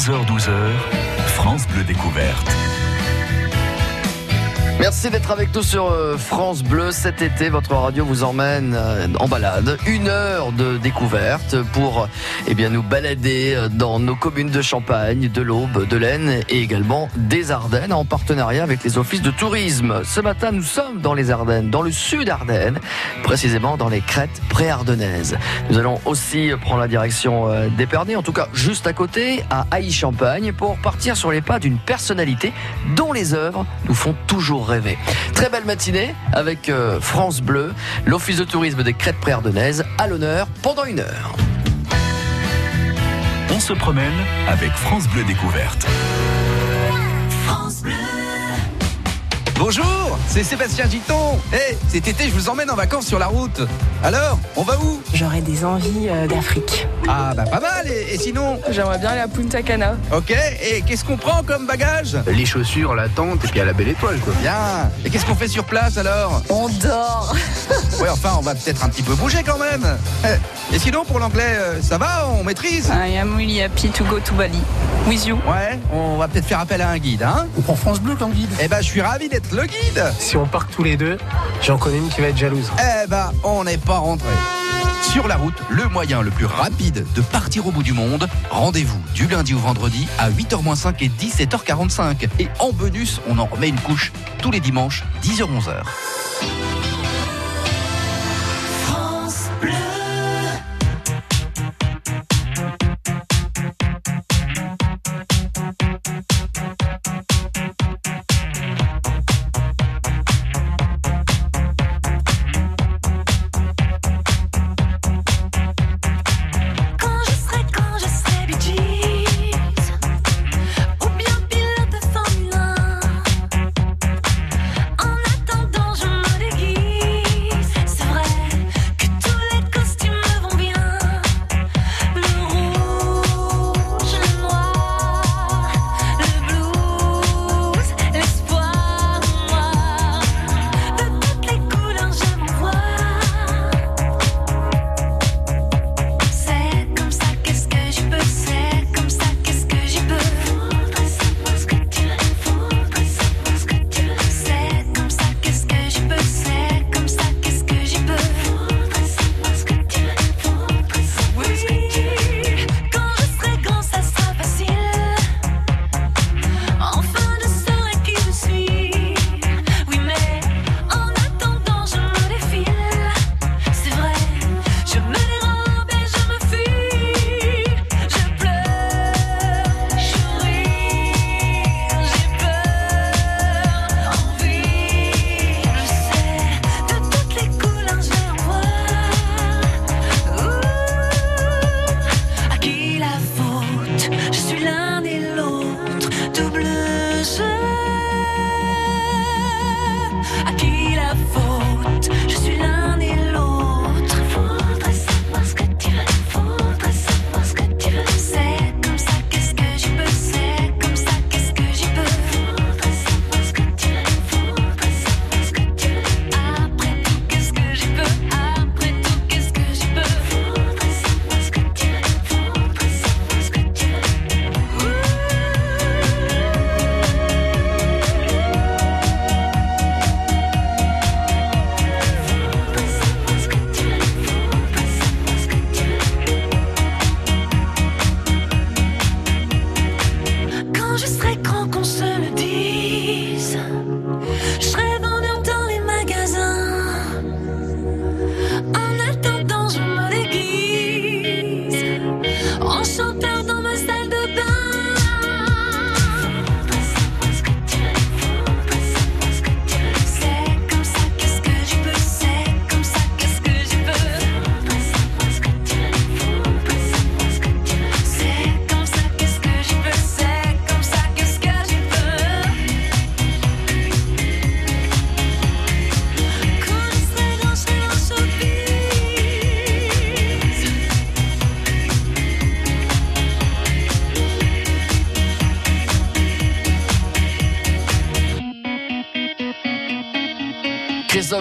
11h-12h, France Bleu Découverte. Merci d'être avec nous sur euh, France Bleu cet été. Votre radio vous emmène euh, en balade. Une heure de découverte pour eh bien, nous balader euh, dans nos communes de Champagne, de l'Aube, de l'Aisne et également des Ardennes en partenariat avec les offices de tourisme. Ce matin, nous sommes dans les Ardennes, dans le sud Ardennes, précisément dans les crêtes pré-ardennaises. Nous allons aussi prendre la direction d'Épernay, en tout cas juste à côté, à Haï-Champagne, pour partir sur les pas d'une personnalité dont les œuvres nous font toujours Très belle matinée avec euh, France Bleu, l'Office de tourisme des Crêtes Préardennaises à l'honneur pendant une heure. On se promène avec France Bleu Découverte. Bonjour, c'est Sébastien Giton. Eh, cet été, je vous emmène en vacances sur la route. Alors, on va où? J'aurais des envies euh, d'Afrique. Ah, bah pas mal. Et, sinon? J'aimerais bien aller à Punta Cana. Ok, et qu'est-ce qu'on prend comme bagage? Les chaussures, la tente et puis à la belle étoile, quoi. Bien. Et qu'est-ce qu'on fait sur place alors? On dort. ouais, enfin, on va peut-être un petit peu bouger quand même. Eh, et sinon, pour l'anglais, euh, ça va? On maîtrise? I am really happy to go to Bali. With you. Ouais, on va peut-être faire appel à un guide, hein? On prend France Bleu comme guide. Eh ben, je suis ravi d'être le guide Si on part tous les deux, j'en connais une qui va être jalouse. Eh ben, on n'est pas rentré. Sur la route, le moyen le plus rapide de partir au bout du monde. Rendez-vous du lundi au vendredi à 8h-5 et 17h45. Et en bonus, on en remet une couche tous les dimanches, 10h-11h. say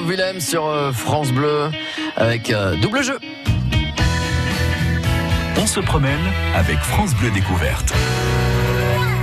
Willem sur euh, France Bleu avec euh, double jeu. On se promène avec France Bleu Découverte.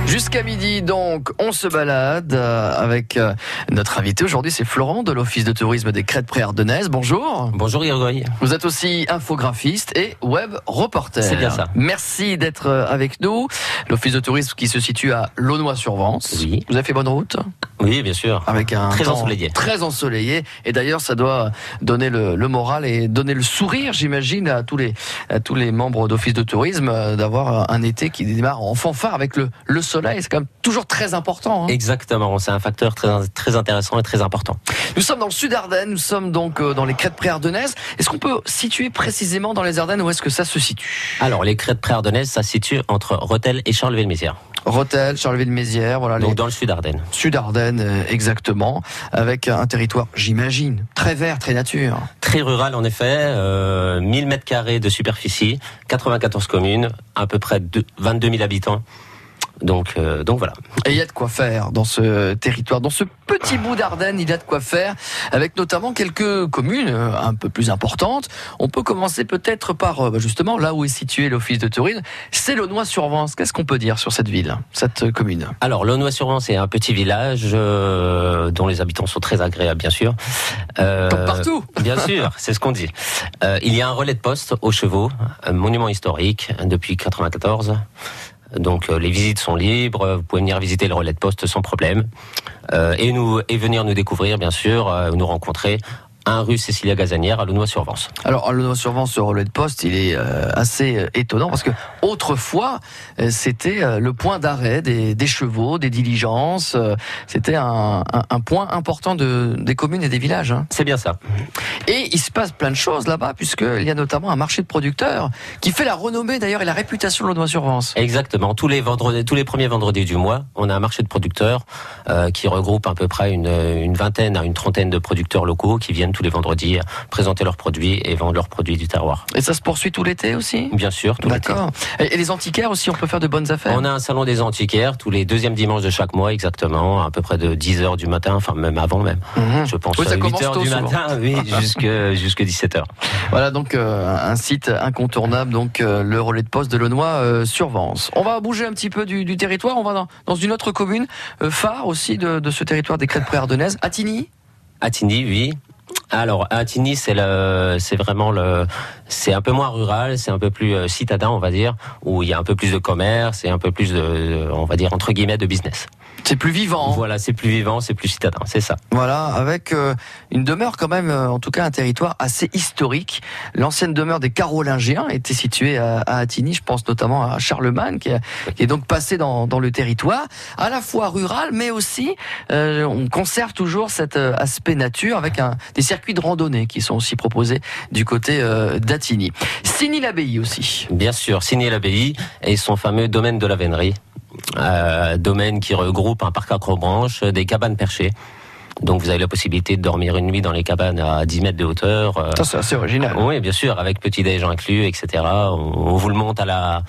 Jusqu'à midi, donc, on se balade euh, avec euh, notre invité aujourd'hui, c'est Florent de l'Office de tourisme des Crêtes Préardennaises. Bonjour. Bonjour Grégory. Vous êtes aussi infographiste et web reporter. C'est bien ça. Merci d'être euh, avec nous. L'Office de tourisme qui se situe à Launois-sur-Vence. Oui. Vous avez fait bonne route? Oui, bien sûr. avec un Très temps ensoleillé. Très ensoleillé. Et d'ailleurs, ça doit donner le, le moral et donner le sourire, j'imagine, à tous les à tous les membres d'office de tourisme d'avoir un été qui démarre en fanfare avec le le soleil. C'est quand même toujours très important. hein. Exactement, c'est un facteur très, très intéressant et très important. Nous sommes dans le sud Ardennes. Nous sommes donc euh, dans les crêtes préardennaises. Est-ce qu'on peut situer précisément dans les Ardennes où est-ce que ça se situe? Alors, les crêtes préardennaises, ça se situe entre Rethel et Charleville-Mézières. Rotel, Charleville-Mézières, voilà Donc les dans le sud Ardennes. sud Ardennes euh, exactement, avec un territoire, j'imagine, très vert, très nature. Très rural en effet, euh, 1000 mètres carrés de superficie, 94 communes, à peu près deux- 22 000 habitants. Donc, euh, donc voilà. Et il y a de quoi faire dans ce territoire, dans ce petit bout d'Ardennes, il y a de quoi faire, avec notamment quelques communes euh, un peu plus importantes. On peut commencer peut-être par euh, bah, justement là où est situé l'office de tourisme, c'est Launois-sur-Vence. Qu'est-ce qu'on peut dire sur cette ville, cette commune? Alors, Launois-sur-Vence, c'est un petit village euh, dont les habitants sont très agréables, bien sûr. Euh, Comme partout. Bien sûr, c'est ce qu'on dit. Il y a un relais de poste aux chevaux, un monument historique depuis 94. Donc euh, les visites sont libres, vous pouvez venir visiter le relais de poste sans problème. Euh, et et venir nous découvrir bien sûr, euh, nous rencontrer un rue Cécilia Gazanière à Launois-sur-Vence. Alors, le survent ce relais de poste, il est euh, assez euh, étonnant parce que autrefois, euh, c'était le point d'arrêt des, des chevaux, des diligences. C'était un, un- un point important de, des communes et des villages. hein. C'est bien ça. Et il se passe plein de choses là-bas, puisqu'il y a notamment un marché de producteurs qui fait la renommée d'ailleurs et la réputation de l'Audouin-sur-Vence. Exactement. Tous les vendredis, tous les premiers vendredis du mois, on a un marché de producteurs euh, qui regroupe à peu près une, une vingtaine à une trentaine de producteurs locaux qui viennent tous les vendredis présenter leurs produits et vendre leurs produits du terroir. Et ça se poursuit tout l'été aussi? Bien sûr, tout l'été. D'accord. Et, les antiquaires aussi, on peut faire de bonnes affaires? On a un salon des antiquaires tous les deuxièmes dimanches de chaque mois, exactement, à peu près de 10 heures du matin, enfin même avant même. Mhm. Je pense Oui, ça à 8 commence heures tôt, du souvent. matin, oui, jusque jusque 17 heures. Voilà donc euh, un site incontournable, donc euh, le relais de poste de Launois euh, sur Vence. On va bouger un petit peu du, du territoire, on va dans, dans une autre commune euh, phare aussi de, de ce territoire des crêtes préardennaises, Attigny. Attigny, oui. Alors, Attigny, c'est le, c'est vraiment le, c'est un peu moins rural, c'est un peu plus euh, citadin, on va dire, où il y a un peu plus de commerce et un peu plus de, on va dire entre guillemets, de business. C'est plus vivant. Voilà, c'est plus vivant, c'est plus citadin, c'est ça. Voilà, avec euh, une demeure quand même, euh, en tout cas un territoire assez historique. L'ancienne demeure des Carolingiens était située à, à Attigny, je pense notamment à Charlemagne, qui, a- qui est donc passé dans, dans le territoire, à la fois rural, mais aussi euh, on conserve toujours cet euh, aspect nature avec un, des circuits de randonnée qui sont aussi proposés du côté euh, d'Attigny. Signy-l'Abbaye aussi. Bien sûr, signé l'abbaye et son fameux domaine de la vénerie, domaine qui regroupe un parc accrobranche, des cabanes perchées. Donc vous avez la possibilité de dormir une nuit dans les cabanes à 10 mètres de hauteur. euh, Ça c'est assez original. Oui, bien sûr, avec petit déj inclus, etc. On, vous le monte à la,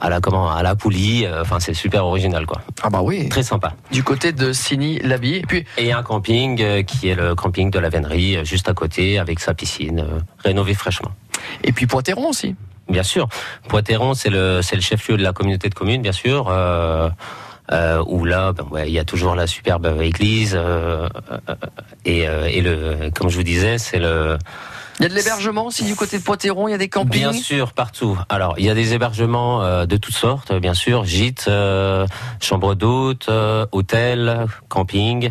à la comment, à la poulie. euh, Enfin, c'est super original, quoi. Ah bah oui. Très sympa. Du côté de Signy-l'Abbaye. Et puis Et un camping euh, qui est le camping de la Vénerie, euh, juste à côté, avec sa piscine euh, rénovée fraîchement. et puis Poitéron aussi. Bien sûr. Poitéron, c'est le, c'est le chef-lieu de la communauté de communes, bien sûr. euh, euh, où là, ben, ouais, il y a toujours la superbe église euh, euh, et, euh, et le, comme je vous disais, c'est le, Il y a de l'hébergement aussi du côté de Poitéron, il y a des campings. Bien sûr, partout. Alors, il y a des hébergements euh, de toutes sortes, bien sûr, gîtes, euh, chambres d'hôtes, euh, hôtels, camping,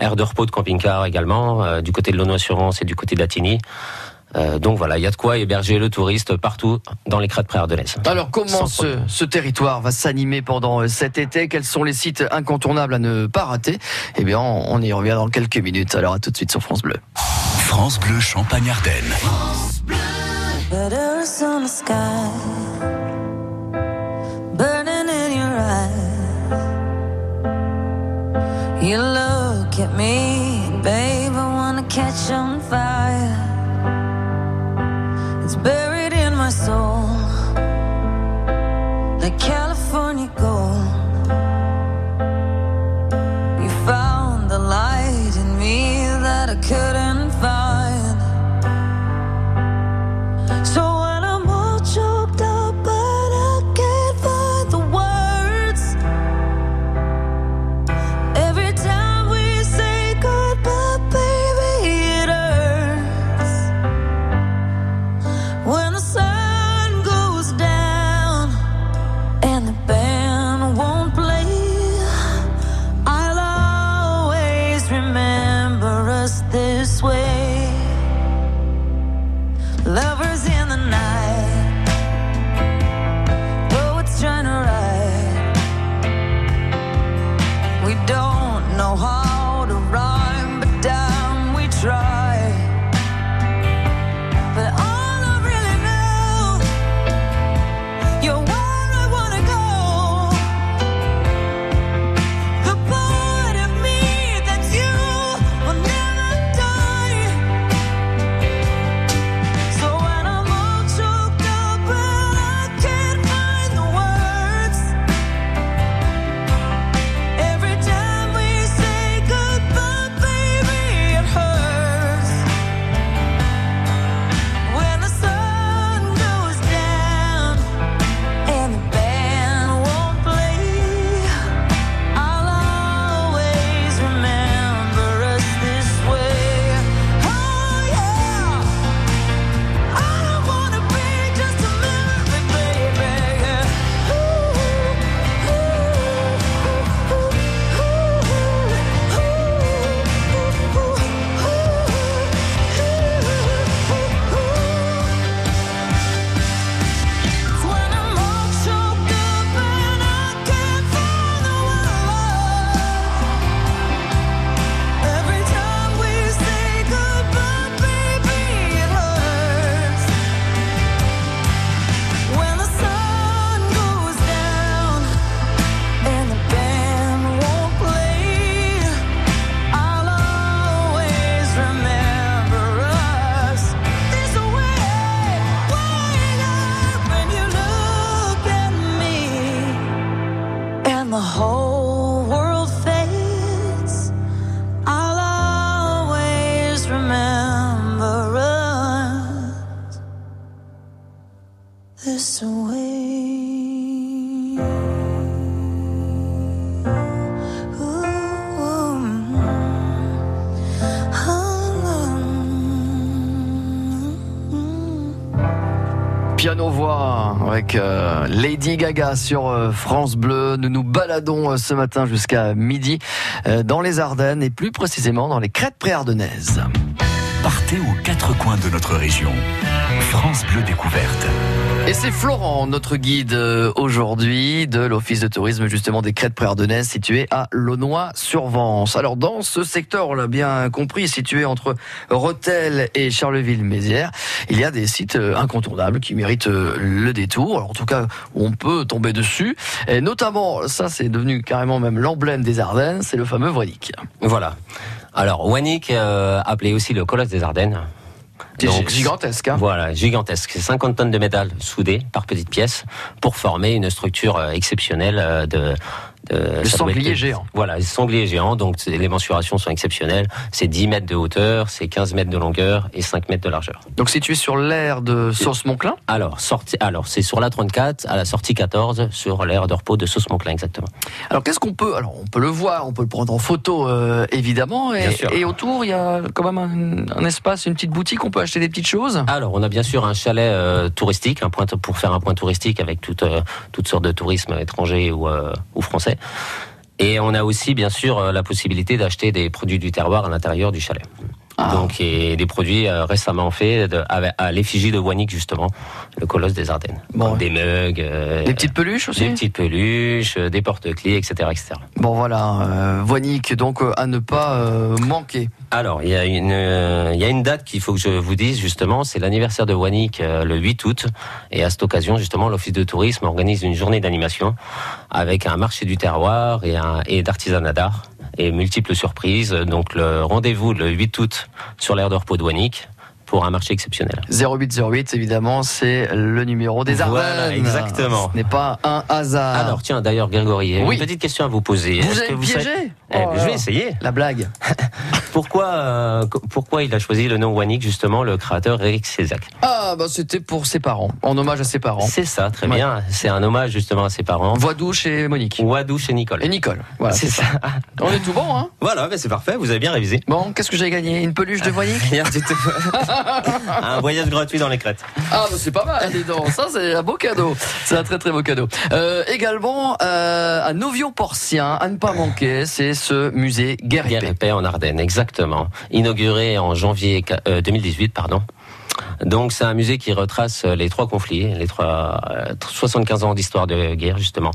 aire de repos de camping-car également, euh, du côté de l'Ono Assurance et du côté d'Attigny. Euh, donc voilà, il y a de quoi héberger le touriste partout dans les crêtes préardennaises. Alors comment ce, territoire va s'animer pendant euh, cet été? Quels sont les sites incontournables à ne pas rater? Eh bien, on on y revient dans quelques minutes. Alors à tout de suite sur France Bleu. France Bleu Champagne-Ardenne. Letters on the sky, burning in your eyes. You look at me, babe, I wanna catch on in euh, Lady Gaga sur euh, France Bleu. Nous nous baladons euh, ce matin jusqu'à midi dans les Ardennes et plus précisément dans les crêtes préardennaises. Partez aux quatre coins de notre région. France Bleu Découverte. Et c'est Florent, notre guide euh, aujourd'hui de l'Office de tourisme justement des crêtes préardennaises situé à Launois-sur-Vence. Alors dans ce secteur, on l'a bien compris, situé entre Rethel et Charleville-Mézières, il y a des sites euh, incontournables qui méritent euh, le détour. Alors, en tout cas, on peut tomber dessus. Et notamment, ça c'est devenu carrément même l'emblème des Ardennes, c'est le fameux Voinic. Voilà. Alors, Wannick, euh, appelé aussi le colosse des Ardennes. Donc, gigantesque. Hein Voilà, gigantesque. C'est 50 tonnes de métal soudées par petites pièces pour former une structure euh, exceptionnelle euh, de. De Le sanglier être- géant. Voilà, le sanglier géant. Donc les mensurations sont exceptionnelles. C'est 10 mètres de hauteur, c'est 15 mètres de longueur et 5 mètres de largeur. Donc situé sur l'aire de Sauce-Monclin. Alors, sorti, alors c'est sur la 34 à la sortie 14 sur l'aire de repos de Sauce-Monclin exactement. Alors qu'est-ce qu'on peut Alors on peut le voir, on peut le prendre en photo euh, évidemment. Et, Bien sûr. et autour, il y a quand même un, un espace, une petite boutique. On peut acheter des petites choses? Alors, on a bien sûr un chalet euh, touristique, un point pour faire un point touristique avec toutes euh, toutes sortes de tourisme étrangers ou, euh, ou français. Et on a aussi bien sûr euh, la possibilité d'acheter des produits du terroir à l'intérieur du chalet. Ah. Donc, et des produits euh, récemment faits de- à l'effigie de Wannick justement, le colosse des Ardennes. Bon. Des mugs, euh, Des petites peluches aussi. des petites peluches, euh, des porte-clés, etc., etc. Bon voilà, euh, Voinic, donc à ne pas euh, manquer. Alors, il y a une, il y a une date qu'il faut que je vous dise justement, c'est l'anniversaire de Wannick le 8 août. Et à cette occasion, justement, l'Office de tourisme organise une journée d'animation avec un marché du terroir et, un, et d'artisanat d'art et multiples surprises. Donc, le rendez-vous le 8 août sur l'aire de repos Wannick pour un marché exceptionnel. 0808, évidemment, c'est le numéro des Ardennes. Voilà, exactement. Ce n'est pas un hasard. Alors, tiens, d'ailleurs, Grégory, Oui. une petite question à vous poser. vous avez piégé savez- Oh Eh, Je vais essayer. La blague. Pourquoi, euh, pourquoi il a choisi le nom Wannick, justement, le créateur Eric Césac Ah bah c'était pour ses parents, en hommage à ses parents. C'est ça, très Ouais. bien. C'est un hommage justement à ses parents. Voix douce et Monique. Wadouche et Nicole. Et Nicole. Voilà, c'est ça. On est tout bon, hein Voilà, mais c'est parfait, vous avez bien révisé. Bon, qu'est-ce que j'ai gagné? Une peluche de Voinic Rien du tout. un voyage gratuit dans les crêtes. Ah, bah c'est pas mal, dis donc. Ça, c'est un beau cadeau. C'est un très très beau cadeau. Euh, également, euh, à Novio-Porcien, à ne pas manquer, c'est ce musée guerre en Ardennes, exactement. Inauguré en janvier euh, 2018, pardon. Donc c'est un musée qui retrace euh, les trois conflits, les trois euh, 75 ans d'histoire de guerre justement.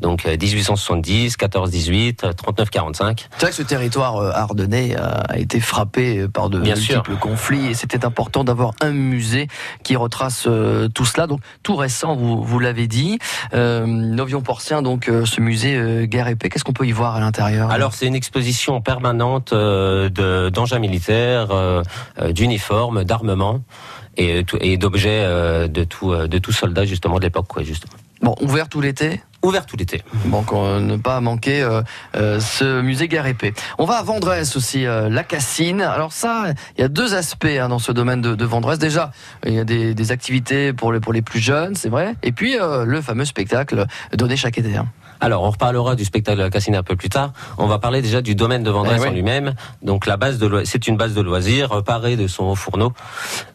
Donc euh, 1870, 14-18, 39-45. C'est vrai que ce territoire euh, ardennais euh, a été frappé euh, par de Bien sûr. multiples conflits et c'était important d'avoir un musée qui retrace euh, tout cela. Donc tout récent, vous, vous l'avez dit. Euh, Novion-Porcien, donc euh, ce musée euh, guerre épée, qu'est-ce qu'on peut y voir à l'intérieur? Alors c'est une exposition permanente euh, de- d'engins militaires, euh, euh, d'uniformes, d'armements et, tout- et d'objets euh, de tout euh, de tout soldat justement de l'époque quoi justement. Bon, ouvert tout l'été? Ouvert tout l'été. Donc euh, ne pas manquer euh, euh, ce musée guerre épée. On va à Vendresse aussi, euh, la Cassine. Alors ça, il y a deux aspects hein, dans ce domaine de, de Vendresse. Déjà, il y a des, des activités pour les, pour les plus jeunes, c'est vrai. Et puis euh, le fameux spectacle donné chaque été. hein. Alors, on reparlera du spectacle de la Cassine un peu plus tard. On va parler déjà du domaine de Vendresse Eh oui. en lui-même. Donc, la base de c'est une base de loisirs euh, parée de son fourneau,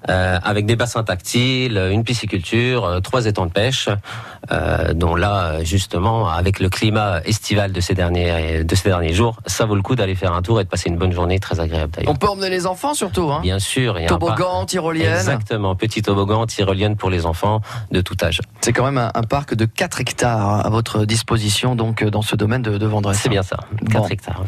euh, avec des bassins tactiles, une pisciculture, euh, trois étangs de pêche, euh, dont là, justement, avec le climat estival de ces derniers de ces derniers jours, ça vaut le coup d'aller faire un tour et de passer une bonne journée, très agréable d'ailleurs. On peut emmener les enfants surtout. Hein. Bien sûr, il y a un Toboggan, tyrolienne. parc- Exactement, petit toboggan, tyrolienne pour les enfants de tout âge. C'est quand même un, un parc de 4 hectares à votre disposition donc euh, dans ce domaine de, de Vendresse. C'est bien ça, 4 Bon. hectares.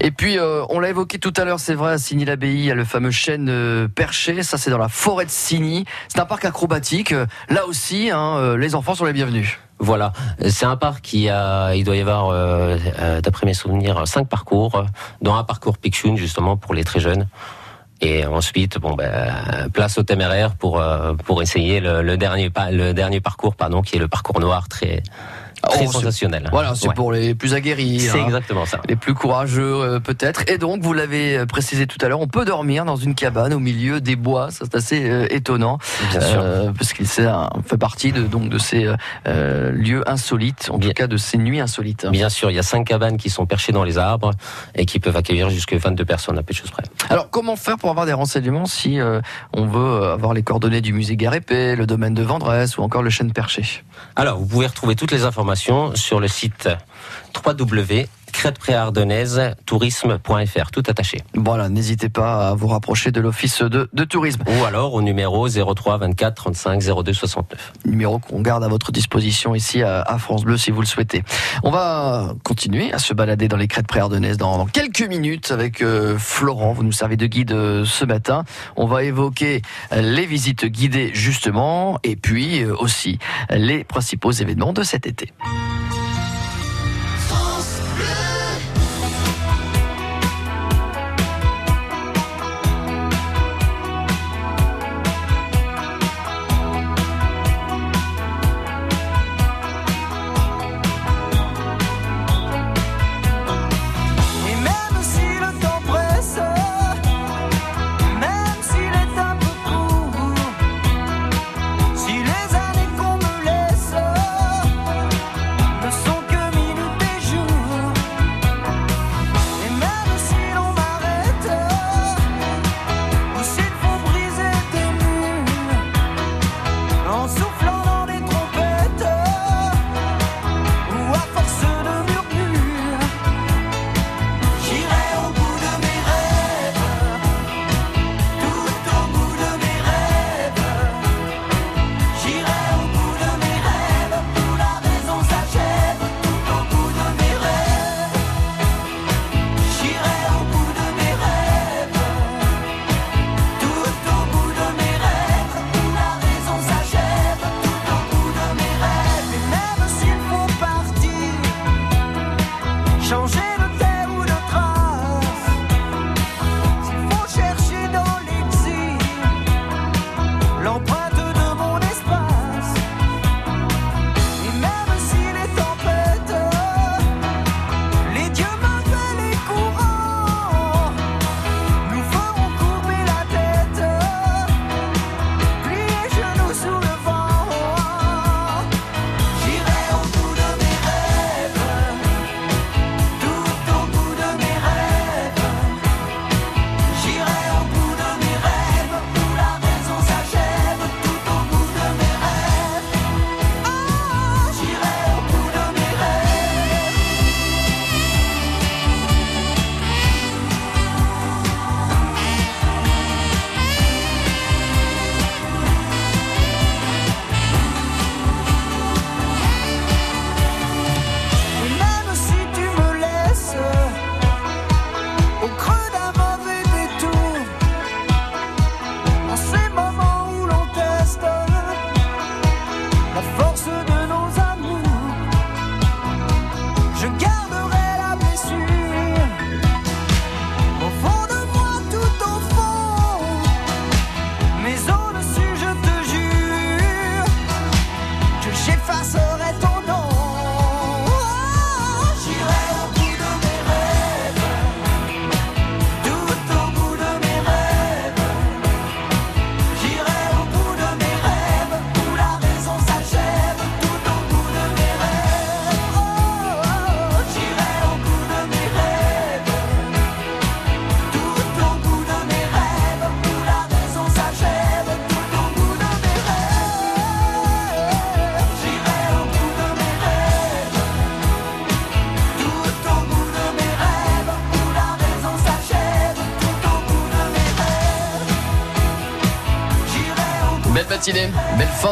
Et puis, euh, on l'a évoqué tout à l'heure, c'est vrai, à Signy-l'Abbaye, il y a le fameux chêne euh, perché. Ça, c'est dans la forêt de Signy. C'est un parc acrobatique. Là aussi, hein, les enfants sont les bienvenus. Voilà, c'est un parc qui a, il doit y avoir, euh, d'après mes souvenirs, cinq parcours, dont un parcours Picchoun justement pour les très jeunes. Et ensuite, bon ben, place au téméraire pour pour essayer le, le dernier le dernier parcours, pardon, qui est le parcours noir très Très Oh, c'est- sensationnel. Voilà, c'est Ouais. pour les plus aguerris. C'est hein. exactement ça. les plus courageux euh, peut-être. Et donc, vous l'avez euh, précisé tout à l'heure, on peut dormir dans une cabane au milieu des bois. Ça, c'est assez euh, étonnant, Bien sûr. parce qu'il fait partie de, donc, de ces lieux insolites, en Bien. tout cas de ces nuits insolites. Bien sûr, il y a cinq cabanes qui sont perchées dans les arbres et qui peuvent accueillir jusqu'à 22 personnes à peu de choses près. Alors, comment faire pour avoir des renseignements si on veut avoir les coordonnées du musée Garépé, le domaine de Vendresse ou encore le chêne perché? Alors, vous pouvez retrouver toutes les informations sur le site www.crête-tourisme.fr, tout attaché. Voilà, n'hésitez pas à vous rapprocher de l'office de, de tourisme. Ou alors au numéro 03 24 35 02 69. numéro qu'on garde à votre disposition ici à, à France Bleu si vous le souhaitez. On va continuer à se balader dans les crêtes préardennaises dans, dans quelques minutes avec euh, Florent. Vous nous servez de guide euh, ce matin. On va évoquer euh, les visites guidées justement et puis aussi les principaux événements de cet été.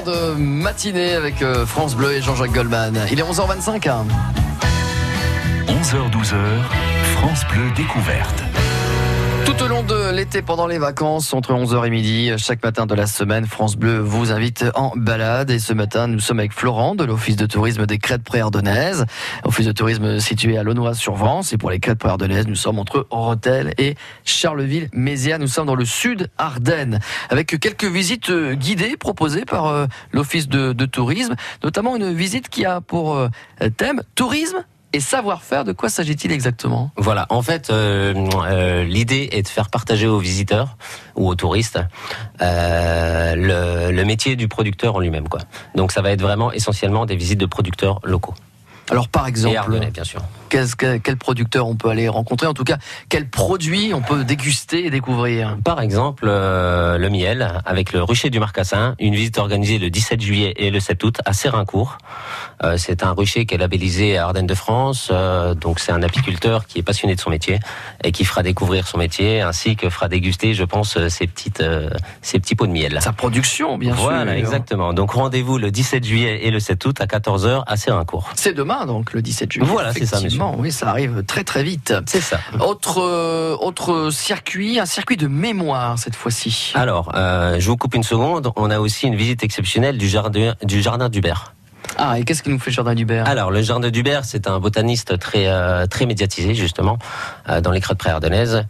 De matinée avec euh, France Bleu et Jean-Jacques Goldman. Il est 11h25. hein. 11h-12h, France Bleu découverte. Tout au long de l'été, pendant les vacances, entre 11h et midi, chaque matin de la semaine, France Bleu vous invite en balade. Et ce matin, nous sommes avec Florent de l'Office de tourisme des Crêtes Préardennaises. Office de tourisme situé à Launois-sur-Vence. Et pour les Crêtes Préardennaises, nous sommes entre Rotel et Charleville-Mézières. Nous sommes dans le sud Ardennes. Avec quelques visites guidées proposées par euh, l'Office de, de tourisme. Notamment une visite qui a pour euh, thème tourisme et savoir-faire. De quoi s'agit-il exactement? Voilà, en fait, euh, euh, l'idée est de faire partager aux visiteurs ou aux touristes euh, le, le métier du producteur en lui-même. quoi. Donc ça va être vraiment essentiellement des visites de producteurs locaux. Alors par Et exemple, ardennais, bien sûr. qu'est-ce que- quel producteur on peut aller rencontrer? En tout cas, quel produit on peut déguster et découvrir? Par exemple, euh, le miel avec le rucher du Marcassin, une visite organisée le 17 juillet et le 7 août à Sérincourt. Euh, c'est un rucher qui est labellisé à Ardennes de France, euh, donc c'est un apiculteur qui est passionné de son métier et qui fera découvrir son métier ainsi que fera déguster, je pense, ses petites, ses petits pots de miel. Sa production, bien sûr. Voilà, exactement. Donc rendez-vous le 17 juillet et le 7 août à 14h à Sérincourt. C'est demain, donc, le 17 juillet. Voilà, c'est ça, Effectivement, Oui, ça arrive très très vite. C'est ça. Autre, euh, autre circuit, un circuit de mémoire cette fois-ci. Alors, euh, je vous coupe une seconde. On a aussi une visite exceptionnelle du jardin du jardin d'Hubert. Ah, et qu'est-ce qui nous fait le jardin d'Hubert? Alors, le jardin d'Hubert, c'est un botaniste très euh, très médiatisé justement euh, dans les crêtes préardennaises.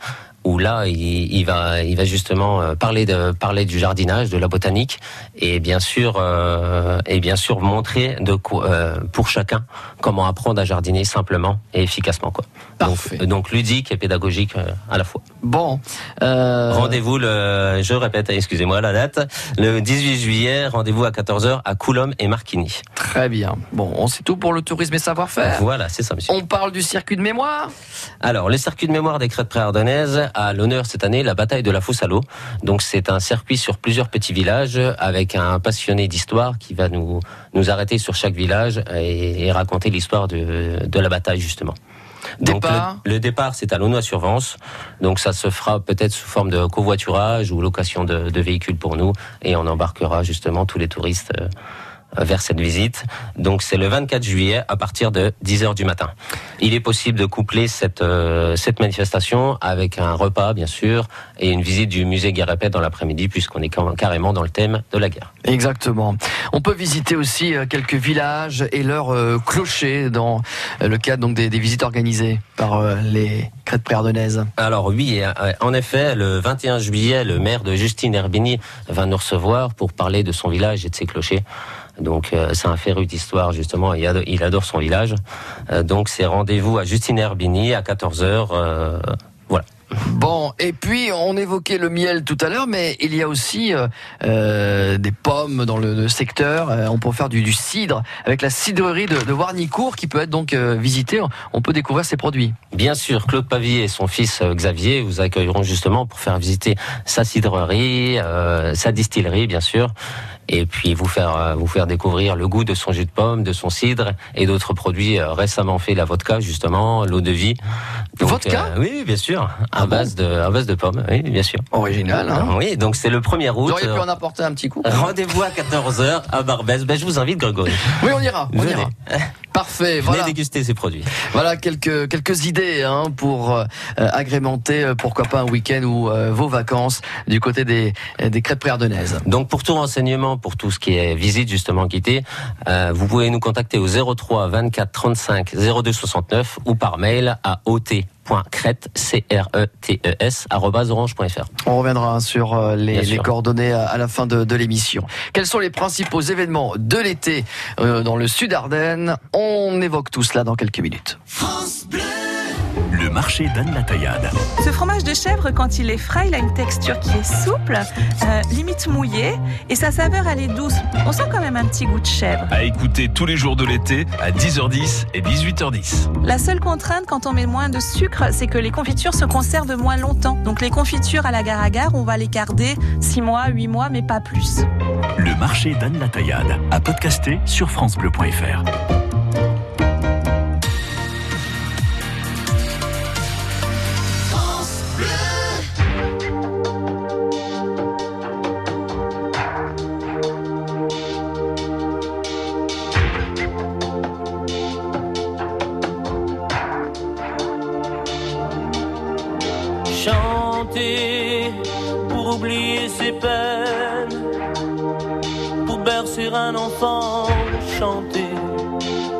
Où là, il, il va, il va justement euh, parler de parler du jardinage, de la botanique, et bien sûr, euh, et bien sûr montrer de quoi, euh, pour chacun comment apprendre à jardiner simplement et efficacement, quoi. Parfait. Donc, donc ludique et pédagogique euh, à la fois. Bon. euh, Rendez-vous le, je répète, excusez-moi la date, le 18 juillet, rendez-vous à 14h à Coulomb et Marquigny. Très bien. Bon, on sait tout pour le tourisme et savoir-faire. Voilà, c'est ça, monsieur. On parle du circuit de mémoire Alors, le circuit de mémoire des crêtes préardennaises a l'honneur cette année la bataille de la Fosse à l'eau. Donc, c'est un circuit sur plusieurs petits villages avec un passionné d'histoire qui va nous, nous arrêter sur chaque village et, et raconter l'histoire de, de la bataille, justement. Donc, Départ le, le départ, c'est à Launois-sur-Vence. Donc, ça se fera peut-être sous forme de covoiturage ou location de, de véhicules pour nous. Et on embarquera justement tous les touristes euh, vers cette visite. Donc, c'est le 24 juillet à partir de 10h du matin. Il est possible de coupler cette, euh, cette manifestation avec un repas, bien sûr, et une visite du musée Guerre-Épée dans l'après-midi, puisqu'on est carrément dans le thème de la guerre. Exactement. On peut visiter aussi euh, quelques villages et leurs euh, clochers dans le cadre donc des, des visites organisées par euh, les crêtes préardennaises. Alors oui, en effet, le 21 juillet, le maire de Justine Herbigny va nous recevoir pour parler de son village et de ses clochers. Donc euh, c'est un féru d'histoire justement, il adore, il adore son village. Euh, donc c'est rendez-vous à Justine Herbigny à 14h. euh, voilà. Bon, et puis on évoquait le miel tout à l'heure, mais il y a aussi euh, des pommes dans le, le secteur. Euh, on peut faire du, du cidre avec la cidrerie de, de Warnicourt qui peut être donc euh, visitée. On peut découvrir ses produits. Bien sûr, Claude Pavier et son fils Xavier vous accueilleront justement pour faire visiter sa cidrerie, sa distillerie bien sûr, et puis vous faire euh, vous faire découvrir le goût de son jus de pomme, de son cidre et d'autres produits euh, récemment faits, la vodka justement, l'eau de vie. Vodka euh, Oui, bien sûr, Ah à bon base de à base de pommes, oui, bien sûr. Original, hein Oui, donc c'est le 1er Vous août. auriez pu en apporter un petit coup Rendez-vous à 14h à Barbès. Ben, je vous invite, Grégory. Oui, on ira, on Venez. ira. Parfait, Venez voilà. déguster ces produits. Voilà quelques quelques idées hein, pour euh, agrémenter euh, pourquoi pas un week-end ou euh, vos vacances du côté des des crêtes préardennaises. Donc pour tout renseignement, pour tout ce qui est visite justement euh, vous pouvez nous contacter au 03 24 35 02 69 ou par mail à ot.crete, c r e t e s arobase orange.fr. On reviendra sur euh, les, coordonnées à, à la fin de, de l'émission. Quels sont les principaux événements de l'été euh, dans le sud Ardennes On évoque tout cela dans quelques minutes. Le marché d'Anne la Taillade. Ce fromage de chèvre, quand il est frais, il a une texture qui est souple, euh, limite mouillée, et sa saveur, elle est douce. On sent quand même un petit goût de chèvre. À écouter tous les jours de l'été à 10h10 et 18h10. La seule contrainte quand on met moins de sucre, c'est que les confitures se conservent moins longtemps. Donc les confitures à la gare à gare, on va les garder 6 mois, 8 mois, mais pas plus. Le marché d'Anne la Taillade. À podcaster sur FranceBleu.fr. chanter pour oublier ses peines, pour bercer un enfant, chanter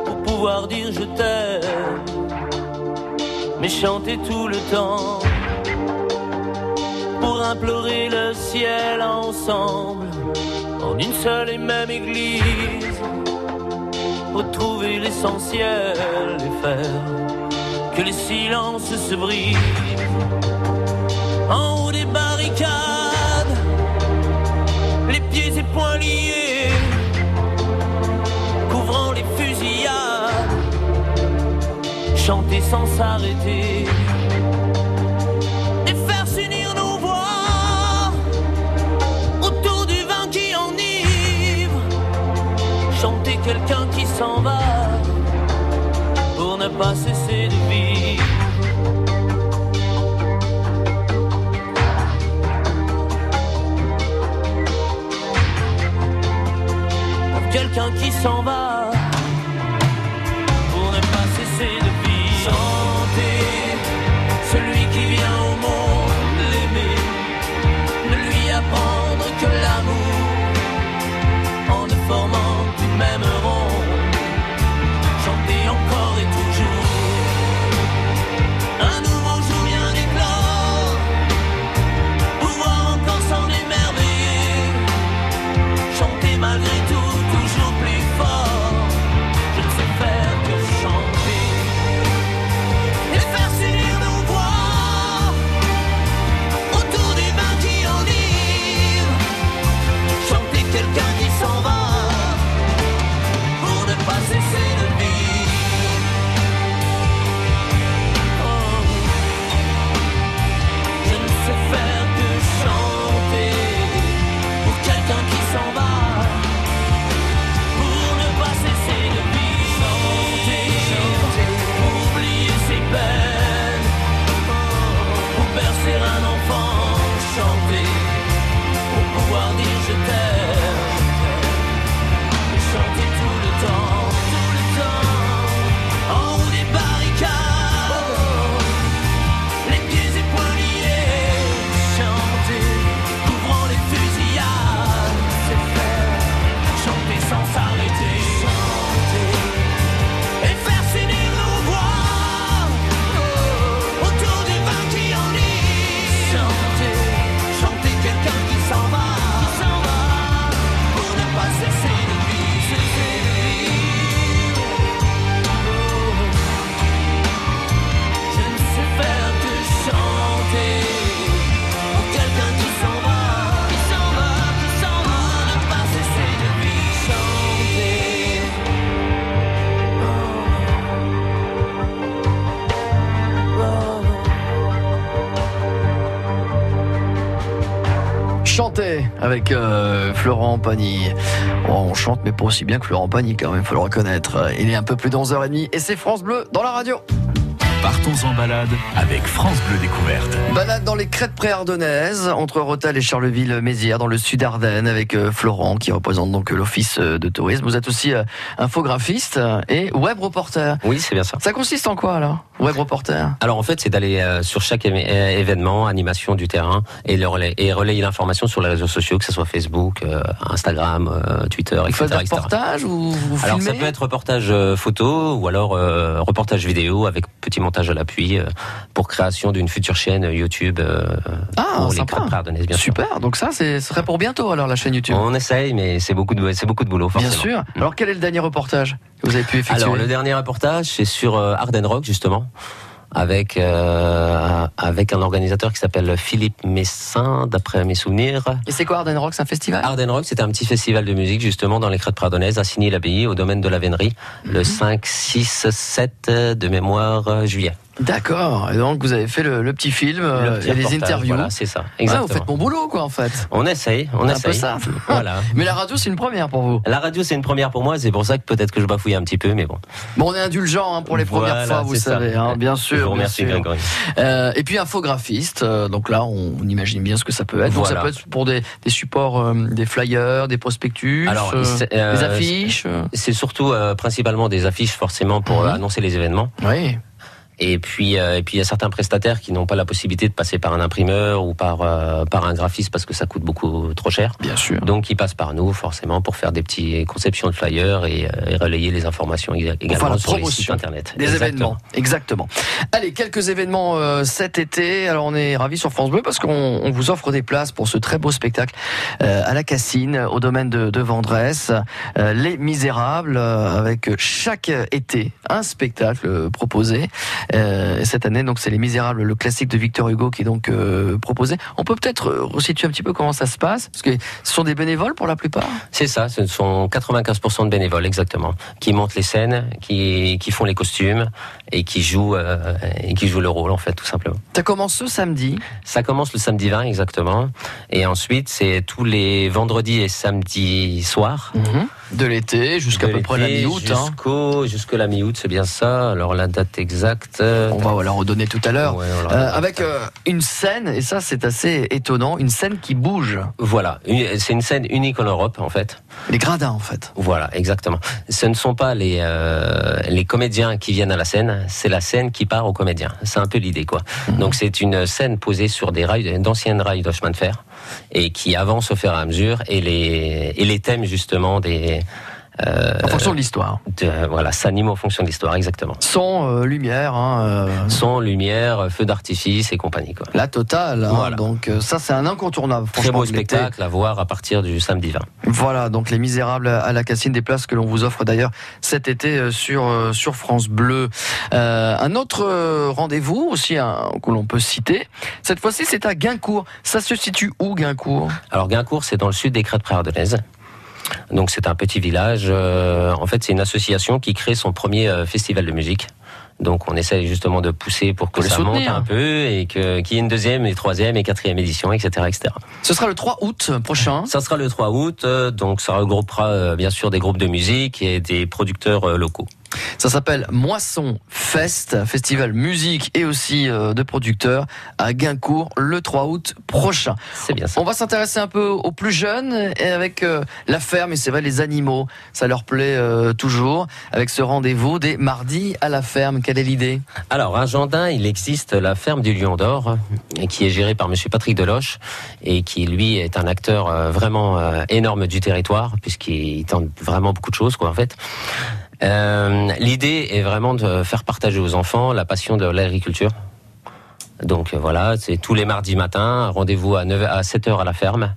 pour pouvoir dire je t'aime, mais chanter tout le temps pour implorer le ciel ensemble en une seule et même église, retrouver l'essentiel et faire que les silences se brisent en haut des barricades, les pieds et poings liés, couvrant les fusillades, chanter sans s'arrêter. Et faire s'unir nos voix autour du vin qui enivre, chanter quelqu'un qui s'en va pour ne pas cesser de vivre. Quelqu'un qui s'en va avec euh, Florent Pagny. Oh, on chante, mais pas aussi bien que Florent Pagny quand même, faut le reconnaître. Il est un peu plus de 11h30 et c'est France Bleu dans la radio. Partons en balade avec France Bleu Découverte. Balade dans les crêtes préardennaises, entre Rotel et Charleville-Mézières, dans le sud Ardennes, avec euh, Florent, qui représente donc euh, l'office euh, de tourisme. Vous êtes aussi infographiste et web reporter. Oui, c'est bien ça. Ça consiste en quoi, alors Web reporter? Alors en fait, c'est d'aller sur chaque événement, animation du terrain et, le relais, et relayer l'information sur les réseaux sociaux, que ce soit Facebook, Instagram, Twitter, Vous etc. faites des reportages ou vous Alors filmez? ça peut être reportage photo ou alors euh, reportage vidéo avec petit montage à l'appui euh, pour création d'une future chaîne YouTube euh, Ah, pour les sympa. bien sûr. Super, donc ça, ce serait pour bientôt alors la chaîne YouTube. On essaye, mais c'est beaucoup de c'est beaucoup de boulot. Bien forcément. sûr. Alors quel est le dernier reportage que vous avez pu effectuer? Alors le dernier reportage, c'est sur euh, Arden Rock justement, avec euh, avec un organisateur qui s'appelle Philippe Messin, d'après mes souvenirs. Et c'est quoi Arden Rock C'est un festival? Arden Rock, c'était un petit festival de musique justement dans les crêtes pardonnaises à Signy-l'Abbaye, au domaine de la Vénerie, le 5, 6, 7 de mémoire euh, juillet. D'accord. Et donc vous avez fait le, le petit film euh, Le petit et les interviews. Voilà, c'est ça. Ah, Exactement. vous faites mon boulot quoi en fait. On essaye, on un essaye. peu ça. Voilà. Mais la radio c'est une première pour vous. La radio, c'est une première pour moi, c'est pour ça que peut-être que je bafouille un petit peu, mais bon. Bon, on est indulgent hein, pour les premières fois, vous savez, hein, bien sûr. Je vous remercie. Grégory. Euh, et puis infographiste, euh, donc là on, on imagine bien ce que ça peut être. Donc ça peut être pour des, des supports, euh, des flyers, des prospectus, Alors, euh, euh, des affiches. euh. C'est surtout euh, principalement des affiches forcément pour Mhm. euh, annoncer les événements. Oui. Et puis, euh, et puis il y a certains prestataires qui n'ont pas la possibilité de passer par un imprimeur ou par euh, par un graphiste parce que ça coûte beaucoup trop cher. Bien sûr. Donc ils passent par nous forcément pour faire des petits conceptions de flyers et, euh, et relayer les informations Pour également sur les sites internet. Des Exactement. événements, exactement. Allez, quelques événements euh, cet été. Alors on est ravis sur France Bleu parce qu'on on vous offre des places pour ce très beau spectacle euh, à la Cassine, au domaine de, de Vendresse, Les Misérables, euh, avec chaque été un spectacle proposé. Euh, et cette année, donc c'est Les Misérables, le classique de Victor Hugo qui est donc euh, proposé. On peut peut-être euh, resituer un petit peu comment ça se passe, parce que ce sont des bénévoles pour la plupart. C'est ça, ce sont 95% de bénévoles exactement, qui montent les scènes, qui, qui font les costumes et qui jouent euh, et qui jouent le rôle en fait tout simplement. Ça commence ce samedi. Ça commence le samedi 20 exactement, et ensuite c'est tous les vendredis et samedis soirs. De l'été jusqu'à peu près la mi-août. hein. Jusqu'au jusqu'à la mi-août, c'est bien ça. Alors la date exacte. On va la redonner tout à l'heure. Ouais, Euh, avec euh, une scène, et ça c'est assez étonnant, une scène qui bouge. Voilà, c'est une scène unique en Europe en fait. Les gradins en fait. Voilà, exactement. Ce ne sont pas les euh, les comédiens qui viennent à la scène, c'est la scène qui part aux comédiens. C'est un peu l'idée quoi. Mhm. Donc c'est une scène posée sur des rails, d'anciennes rails de chemin de fer, et qui avance au fur et à mesure, et les et les thèmes justement des euh, En fonction de l'histoire. voilà, s'animent en fonction de l'histoire, exactement. Son, euh, lumière, hein, euh, Son, lumière, feu d'artifice et compagnie quoi. la totale. hein. Donc ça c'est un incontournable. Très beau spectacle à voir à partir du samedi 20. Voilà, donc Les Misérables à la Cassine, des places que l'on vous offre d'ailleurs cet été sur sur France Bleu. Un autre rendez-vous aussi hein, que l'on peut citer. Cette fois-ci, c'est à Guincourt. Ça se situe où Guincourt? Alors Guincourt, c'est dans le sud des Crêtes Préardennaises. Donc c'est un petit village. euh, en fait, c'est une association qui crée son premier euh, festival de musique. Donc on essaye justement de pousser pour que ça monte un peu et que qu'il y ait une deuxième, et troisième et quatrième édition, etc., etc. Ce sera le 3 août prochain. Ça sera le 3 août. euh, donc ça regroupera euh, bien sûr des groupes de musique et des producteurs locaux. Ça s'appelle Moisson Fest, festival musique et aussi euh, de producteurs à Guincourt le 3 août prochain. C'est bien ça. On va s'intéresser un peu aux plus jeunes et avec euh, la ferme et c'est vrai les animaux, ça leur plaît euh, toujours avec ce rendez-vous des mardis à la ferme. Quelle est l'idée? Alors, à Gendin, il existe la ferme du Lion d'Or, qui est gérée par Monsieur Patrick Deloche, et qui, lui, est un acteur euh, vraiment euh, énorme du territoire, puisqu'il tente vraiment beaucoup de choses, quoi, en fait. Euh, L'idée est vraiment de faire partager aux enfants la passion de l'agriculture. Donc euh, voilà, c'est tous les mardis matins, rendez-vous à 9 à 7 heures à la ferme,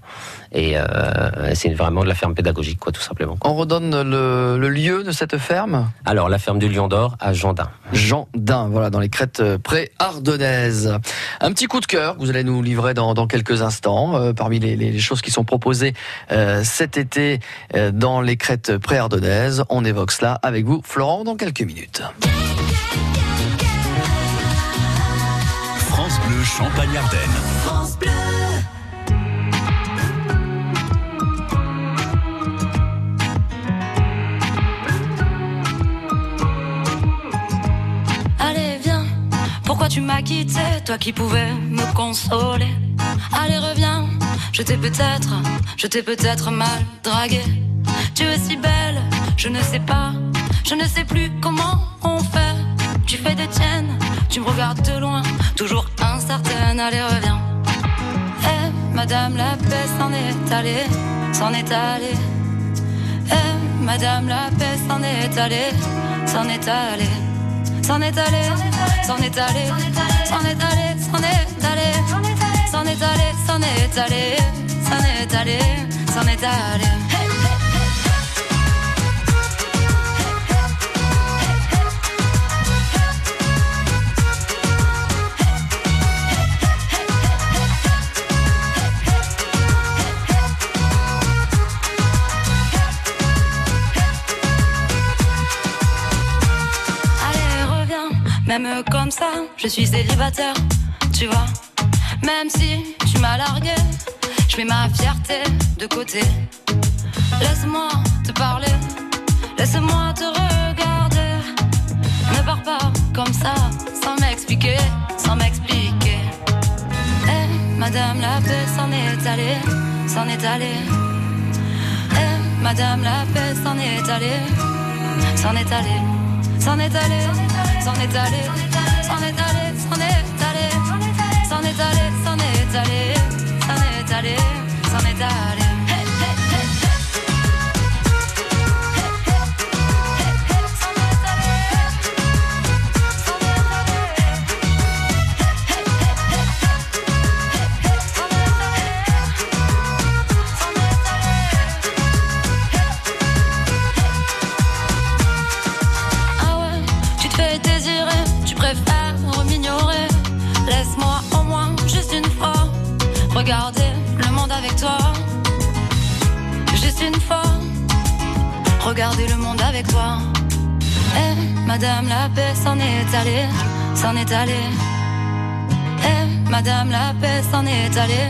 et euh, c'est vraiment de la ferme pédagogique, quoi, tout simplement. On redonne le, le lieu de cette ferme Alors, la ferme du Lion d'Or à Gendin. Jean Dain, voilà, dans les crêtes euh, pré-ardennaises. Un petit coup de cœur que vous allez nous livrer dans, dans quelques instants, euh, parmi les, les choses qui sont proposées euh, cet été dans les crêtes pré-ardennaises. On évoque cela avec vous, Florent, dans quelques minutes. France Champagne-Ardenne. Allez, viens, pourquoi tu m'as quitté, toi qui pouvais me consoler? Allez, reviens, je t'ai peut-être, je t'ai peut-être mal dragué. Tu es si belle, je ne sais pas, je ne sais plus comment on fait. Tu fais des tiennes, tu me regardes de loin, toujours incertaine. Allez, reviens. Eh, madame la paix s'en est allée, s'en est allée. Eh, madame la paix s'en est allée, s'en est allée. S'en est allé, s'en est allé, s'en est allé, s'en est allé, s'en est allé, s'en est allé, s'en est allé, s'en est allé. Comme ça, je suis célibataire, tu vois. Même si tu m'as largué, je mets ma fierté de côté. Laisse-moi te parler, laisse-moi te regarder. Ne pars pas comme ça, sans m'expliquer, sans m'expliquer. Eh, madame la paix s'en est allée, s'en est allée. Eh, madame la paix s'en est allée, s'en est allée. S'en est allé, s'en est allé, s'en est allé, s'en est allé, s'en est allé, s'en est allé, s'en est allé, s'en est allé. Le monde avec toi. Eh, Madame la paix s'en est allée, s'en est allée. Eh, Madame la paix s'en est allée,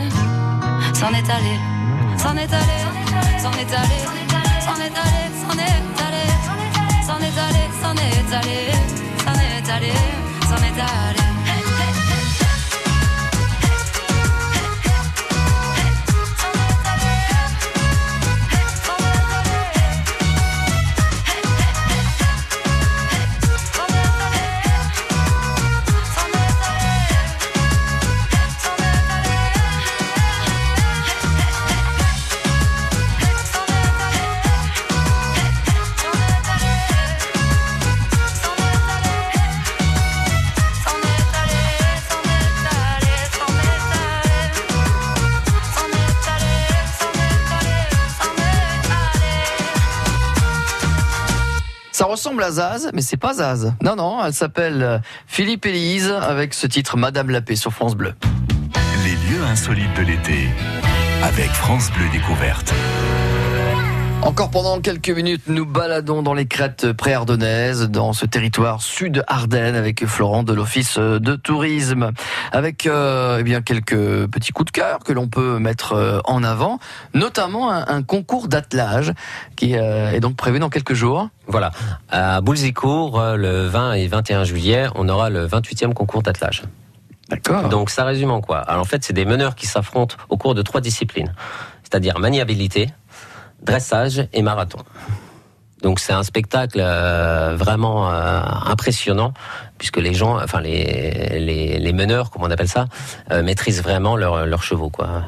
s'en est allée, s'en est allée, s'en est allée, s'en est allée, s'en est allée, s'en est allé, s'en est allé, s'en est allé, s'en est allé. Ça ressemble à Zaz, mais c'est pas Zaz. Non, non, elle s'appelle euh, Philippe Élise avec ce titre Madame la Paix sur France Bleu. Les lieux insolites de l'été avec France Bleu Découverte. Encore pendant quelques minutes, nous baladons dans les crêtes pré-ardennaises, dans ce territoire sud-Ardennes, avec Florent de l'Office de tourisme, avec euh, eh bien quelques petits coups de cœur que l'on peut mettre euh, en avant, notamment un, un concours d'attelage qui euh, est donc prévu dans quelques jours. Voilà. À Boulzicourt, le 20 et 21 juillet, on aura le 28e concours d'attelage. D'accord. Donc ça résume en quoi? Alors en fait, c'est des meneurs qui s'affrontent au cours de trois disciplines, c'est-à-dire maniabilité, dressage et marathon. Donc c'est un spectacle euh, vraiment euh, impressionnant puisque les gens, enfin les, les, les meneurs, comme on appelle ça, euh, maîtrisent vraiment leurs chevaux quoi.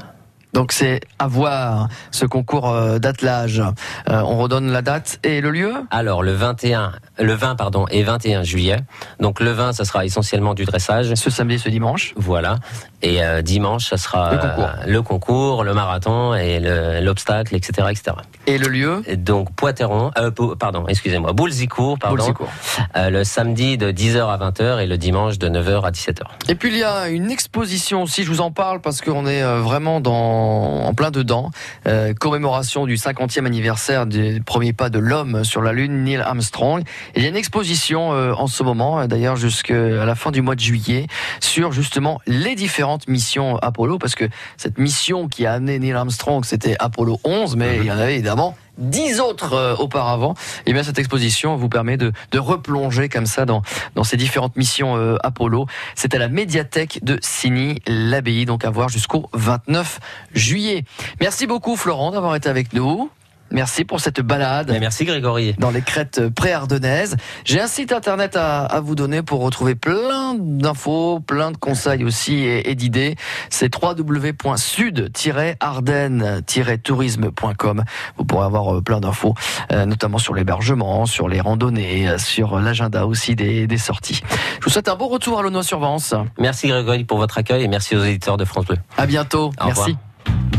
Donc c'est à voir ce concours d'attelage. Euh, on redonne la date et le lieu? Alors le 21, le 20 pardon et 21 juillet. Donc le 20 ça sera essentiellement du dressage. Ce samedi et ce dimanche? Voilà. Et euh, dimanche ça sera Le concours. euh, le concours, le marathon et le- l'obstacle, etc., etc. Et le lieu? Et Donc Poitéron, euh, pardon, excusez-moi, Boulzicourt, pardon. Boulzicourt. Euh, le samedi de 10h à 20h et le dimanche de 9h à 17h. Et puis il y a une exposition aussi, je vous en parle parce qu'on est vraiment dans, en plein dedans. Commémoration du 50e anniversaire des premiers pas de l'homme sur la Lune, Neil Armstrong. Et il y a une exposition en ce moment, d'ailleurs jusqu'à la fin du mois de juillet, sur justement les différentes missions Apollo, parce que cette mission qui a amené Neil Armstrong, c'était Apollo 11, mais il y en avait évidemment dix autres euh, auparavant. Et bien cette exposition vous permet de, de replonger comme ça dans, dans ces différentes missions euh, Apollo. C'est à la médiathèque de Signy-l'Abbaye, donc à voir jusqu'au 29 juillet. Merci beaucoup Florent d'avoir été avec nous. Merci pour cette balade Mais merci Grégory. dans les crêtes pré-ardennaises. J'ai un site internet à, à vous donner pour retrouver plein d'infos, plein de conseils aussi et, et d'idées. C'est www.sud-ardennes-tourisme.com. Vous pourrez avoir euh, plein d'infos, euh, notamment sur l'hébergement, sur les randonnées, euh, sur l'agenda aussi des, des sorties. Je vous souhaite un bon retour à Launois-sur-Vence. Merci Grégory pour votre accueil et merci aux éditeurs de France Bleu. À bientôt. Au revoir. Merci.